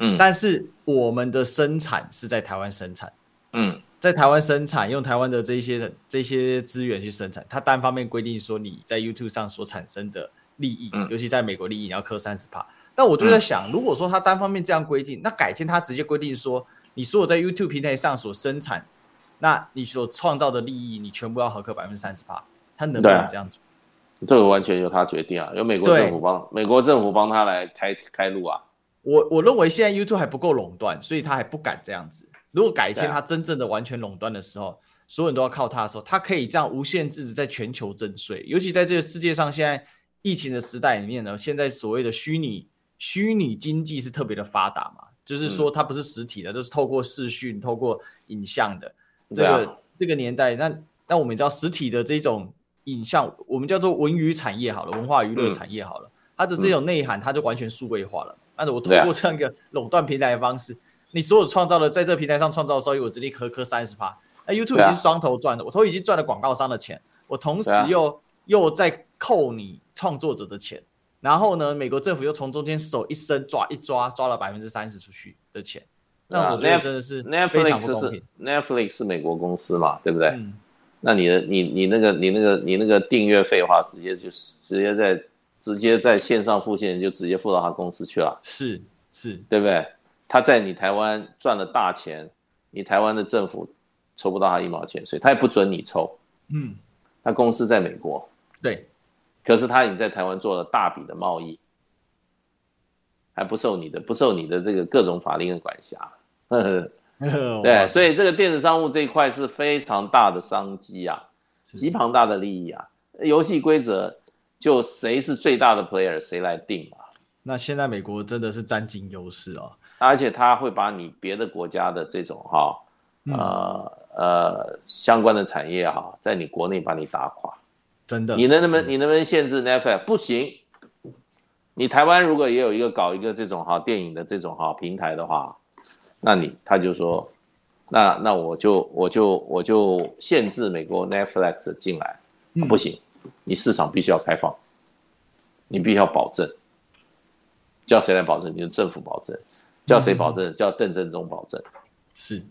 嗯，但是我们的生产是在台湾生产，嗯，在台湾生产，用台湾的这些这些资源去生产，它单方面规定说你在 YouTube 上所产生的利益，嗯、尤其在美国利益，你要扣三十帕。但我就在想，嗯、如果说他单方面这样规定，那改天他直接规定说，你所有在 YouTube 平台上所生产。那你所创造的利益，你全部要合扣百分之三十八，他能不能这样做？这个完全由他决定啊，由美国政府帮美国政府帮他来开开路啊。我我认为现在 YouTube 还不够垄断，所以他还不敢这样子。如果改天他真正的完全垄断的时候，啊、所有人都要靠他的时候，他可以这样无限制的在全球征税。尤其在这个世界上，现在疫情的时代里面呢，现在所谓的虚拟虚拟经济是特别的发达嘛，就是说它不是实体的，嗯、就是透过视讯、透过影像的。这个、啊、这个年代，那那我们知道实体的这种影像，我们叫做文娱产业好了，文化娱乐产业好了，嗯、它的这种内涵，它就完全数位化了。但是我通过这样一个垄断平台的方式，啊、你所有创造的在这个平台上创造的收益，我直接磕磕三十趴。那 YouTube 已经是双头赚的，啊、我都已经赚了广告商的钱，我同时又、啊、又在扣你创作者的钱，然后呢，美国政府又从中间手一伸抓一抓，抓了百分之三十出去的钱。那我觉得真的是非常不公平。Netflix 是美国公司嘛，对不对？嗯、那你的你你那个你那个你那个订阅费的话，直接就是直接在直接在线上付现，就直接付到他公司去了。是是，对不对？他在你台湾赚了大钱，你台湾的政府抽不到他一毛钱所以，他也不准你抽。嗯，他公司在美国，对，可是他已经在台湾做了大笔的贸易，还不受你的不受你的这个各种法令的管辖。对，所以这个电子商务这一块是非常大的商机啊，极庞大的利益啊。游戏规则就谁是最大的 player，谁来定啊？那现在美国真的是占尽优势哦，而且他会把你别的国家的这种哈，呃呃相关的产业哈，在你国内把你打垮。真的，你能不能你能不能限制 Netflix？不行。你台湾如果也有一个搞一个这种哈电影的这种哈平台的话。那你他就说，那那我就我就我就限制美国 Netflix 进来，嗯、不行，你市场必须要开放，你必须要保证，叫谁来保证？你的政府保证，叫谁保证？嗯、叫邓正中保证。是，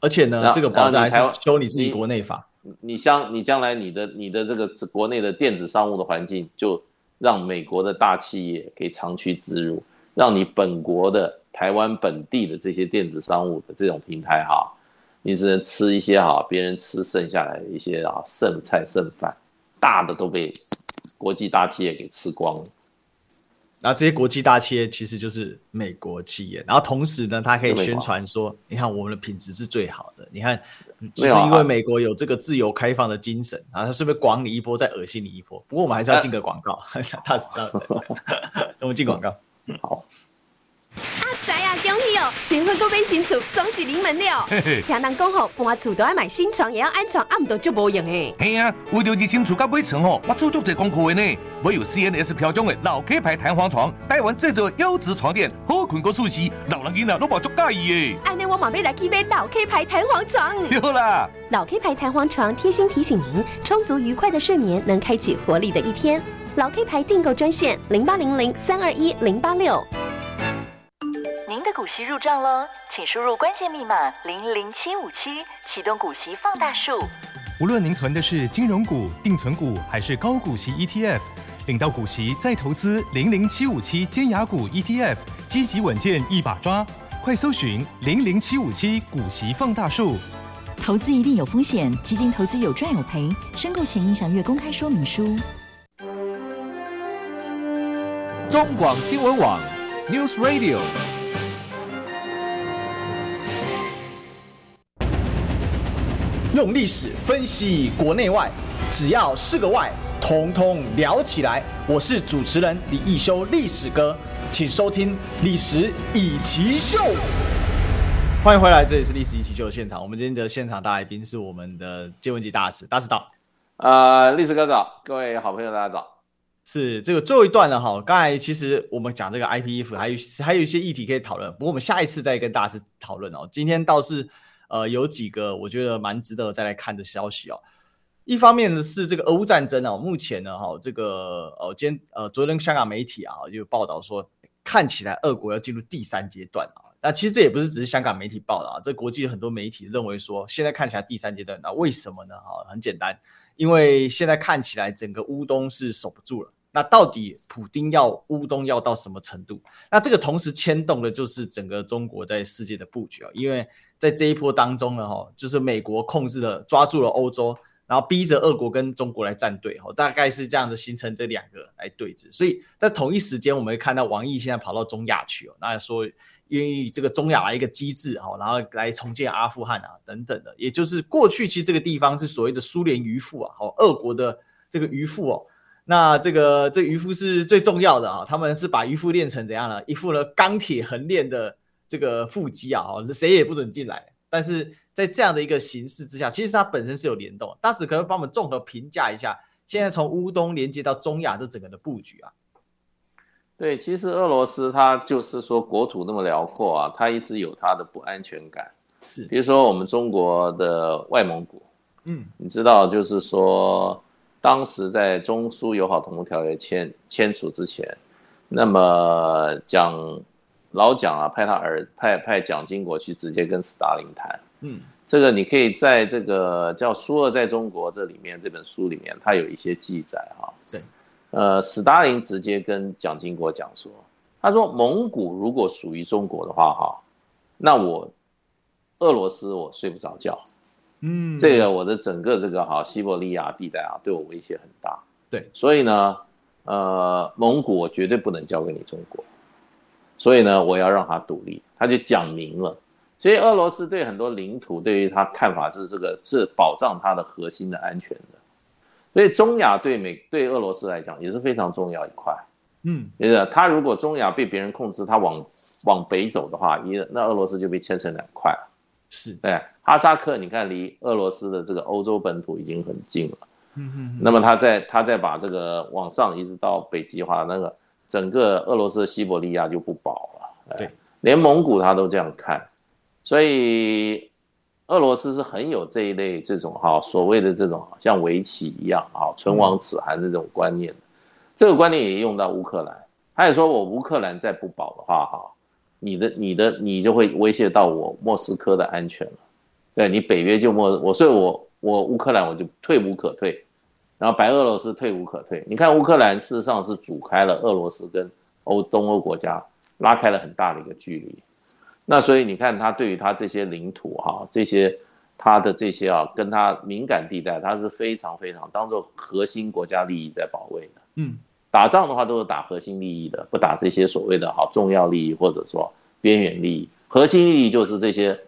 而且呢，这个保证还是修你自己国内法。你你将你将来你的你的这个国内的电子商务的环境，就让美国的大企业可以长驱直入，让你本国的。台湾本地的这些电子商务的这种平台哈，你只能吃一些哈别人吃剩下来的一些啊剩菜剩饭，大的都被国际大企业给吃光了。然后这些国际大企业其实就是美国企业，然后同时呢，它可以宣传说，你看我们的品质是最好的。你看，就是因为美国有这个自由开放的精神，然后他顺便广你一波，再恶心你一波。不过我们还是要进个广告，他是这样的。我们进广告，好。恭喜哦！新婚购买新厝，双喜临门了。听人讲吼，搬厝都要买新床，也要安床，暗都就无用诶。嘿啊，为了二新厝甲买床吼，我做足侪功课的呢。我有 CNS 标准的老 K 牌弹簧床，带完制造优质床垫，好困个舒适，老人囡仔都无足介意诶。安尼我马上来去买老 K 牌弹簧床。对啦，老 K 牌弹簧床贴心提醒您，充足愉快的睡眠能开启活力的一天。老 K 牌订购专线零八零零三二一零八六。股息入账喽，请输入关键密码零零七五七，启动股息放大术。无论您存的是金融股、定存股还是高股息 ETF，领到股息再投资零零七五七尖牙股 ETF，积极稳健一把抓。快搜寻零零七五七股息放大术。投资一定有风险，基金投资有赚有赔，申购前应详阅公开说明书。中广新闻网 News Radio。用历史分析国内外，只要是个“外”，统统聊起来。我是主持人李易修，历史哥，请收听《历史以奇秀》。欢迎回来，这里是《历史易起秀》的现场。我们今天的现场大来宾是我们的借问集大使，大使早。呃，历史哥早，各位好朋友大家早。是这个最后一段了哈。刚才其实我们讲这个 IPEF，还有还有一些议题可以讨论，不过我们下一次再跟大师讨论哦。今天倒是。呃，有几个我觉得蛮值得再来看的消息哦。一方面呢是这个俄乌战争啊，目前呢哈，这个呃，今天呃，昨天香港媒体啊就报道说，看起来俄国要进入第三阶段啊。那其实这也不是只是香港媒体报道啊，这国际很多媒体认为说，现在看起来第三阶段，那为什么呢？哈，很简单，因为现在看起来整个乌东是守不住了。那到底普丁要乌东要到什么程度？那这个同时牵动的就是整个中国在世界的布局啊，因为在这一波当中呢，哈，就是美国控制了抓住了欧洲。然后逼着俄国跟中国来站队，哦，大概是这样子形成这两个来对峙。所以在同一时间，我们会看到王毅现在跑到中亚去哦，那说愿意这个中亚来一个机制，哦，然后来重建阿富汗啊等等的。也就是过去其实这个地方是所谓的苏联渔夫啊，哦，俄国的这个渔夫哦，那这个这渔夫是最重要的啊，他们是把渔夫练成怎样呢？一副呢钢铁横练的这个腹肌啊，哦，谁也不准进来，但是。在这样的一个形势之下，其实它本身是有联动。大使可以帮我们综合评价一下，现在从乌东连接到中亚这整个的布局啊。对，其实俄罗斯它就是说国土那么辽阔啊，它一直有它的不安全感。是，比如说我们中国的外蒙古，嗯，你知道，就是说当时在中苏友好同盟条约签签署之前，那么蒋老蒋啊，派他儿派派蒋经国去直接跟斯大林谈。嗯，这个你可以在这个叫《苏俄在中国》这里面这本书里面，它有一些记载哈。对，呃，斯大林直接跟蒋经国讲说，他说蒙古如果属于中国的话哈，那我俄罗斯我睡不着觉。嗯，这个我的整个这个哈西伯利亚地带啊，对我威胁很大。对，所以呢，呃，蒙古我绝对不能交给你中国，所以呢，我要让他独立，他就讲明了。所以俄罗斯对很多领土，对于他看法是这个是保障他的核心的安全的。所以中亚对美对俄罗斯来讲也是非常重要一块。嗯，就是他如果中亚被别人控制，他往往北走的话，一那俄罗斯就被切成两块了。是，对，哈萨克你看离俄罗斯的这个欧洲本土已经很近了。嗯嗯。那么他再他再把这个往上一直到北极的话，那个整个俄罗斯的西伯利亚就不保了。对，连蒙古他都这样看。所以，俄罗斯是很有这一类这种哈所谓的这种像围棋一样啊，唇亡齿寒的这种观念。这个观念也用到乌克兰，他也说我乌克兰再不保的话哈，你的你的你就会威胁到我莫斯科的安全了。对，你北约就莫我，所以我我乌克兰我就退无可退，然后白俄罗斯退无可退。你看乌克兰事实上是阻开了俄罗斯跟欧东欧国家拉开了很大的一个距离。那所以你看，他对于他这些领土哈，这些他的这些啊，跟他敏感地带，他是非常非常当做核心国家利益在保卫的。嗯，打仗的话都是打核心利益的，不打这些所谓的好重要利益或者说边缘利益。核心利益就是这些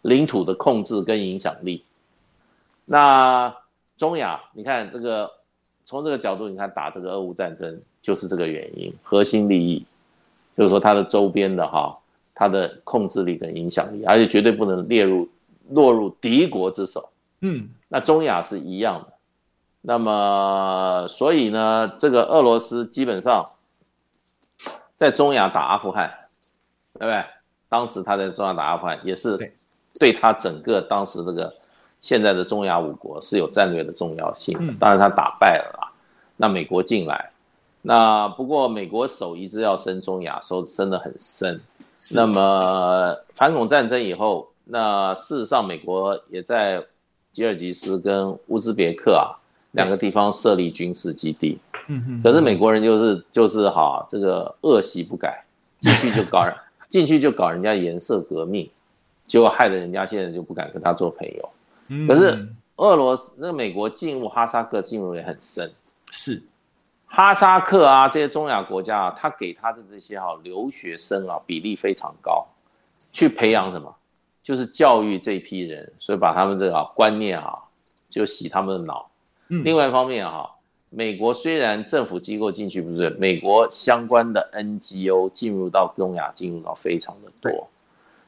领土的控制跟影响力。那中亚，你看这个从这个角度，你看打这个俄乌战争就是这个原因，核心利益就是说它的周边的哈。它的控制力跟影响力，而且绝对不能列入落入敌国之手。嗯，那中亚是一样的。那么，所以呢，这个俄罗斯基本上在中亚打阿富汗，对不对？当时他在中亚打阿富汗，也是对他整个当时这个现在的中亚五国是有战略的重要性的。当然他打败了啦，那美国进来，那不过美国手一直要伸中亚，手伸得很深。那么反恐战争以后，那事实上美国也在吉尔吉斯跟乌兹别克啊两个地方设立军事基地。可是美国人就是就是哈，这个恶习不改，进去就搞人，进去就搞人家颜色革命，结果害得人家现在就不敢跟他做朋友。可是俄罗斯那美国进入哈萨克进入也很深。是。哈萨克啊，这些中亚国家啊，他给他的这些哈留学生啊比例非常高，去培养什么？就是教育这批人，所以把他们这个观念啊，就洗他们的脑。嗯。另外一方面哈，美国虽然政府机构进去不是，美国相关的 NGO 进入到中亚，进入到非常的多，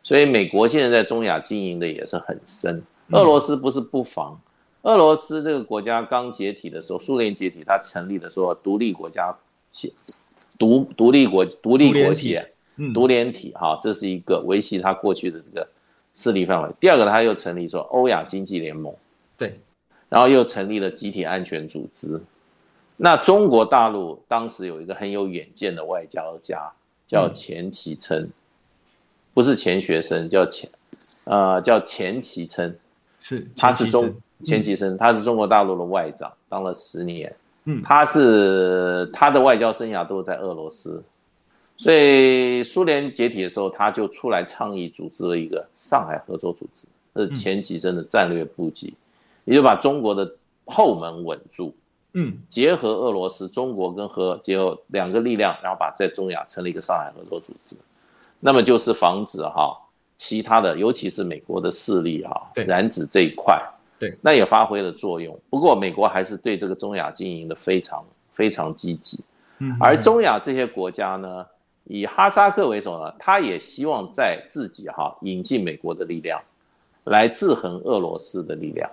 所以美国现在在中亚经营的也是很深。俄罗斯不是不防。俄罗斯这个国家刚解体的时候，苏联解体，它成立的时候独立国家，独独立国独立国协，独联体哈，这是一个维系它过去的这个势力范围。第二个，他又成立说欧亚经济联盟，对，然后又成立了集体安全组织。那中国大陆当时有一个很有远见的外交家，叫钱其琛，嗯、不是钱学森，叫钱，呃，叫钱其琛，是，他是中钱其琛，他是中国大陆的外长，当了十年。嗯，他是他的外交生涯都在俄罗斯，所以苏联解体的时候，他就出来倡议组织了一个上海合作组织，这是钱其琛的战略布局，也就把中国的后门稳住。嗯，结合俄罗斯、中国跟和结合两个力量，然后把在中亚成立一个上海合作组织，那么就是防止哈其他的，尤其是美国的势力啊染指这一块。对，那也发挥了作用。不过美国还是对这个中亚经营的非常非常积极。嗯，而中亚这些国家呢，以哈萨克为首呢，他也希望在自己哈引进美国的力量，来制衡俄罗斯的力量。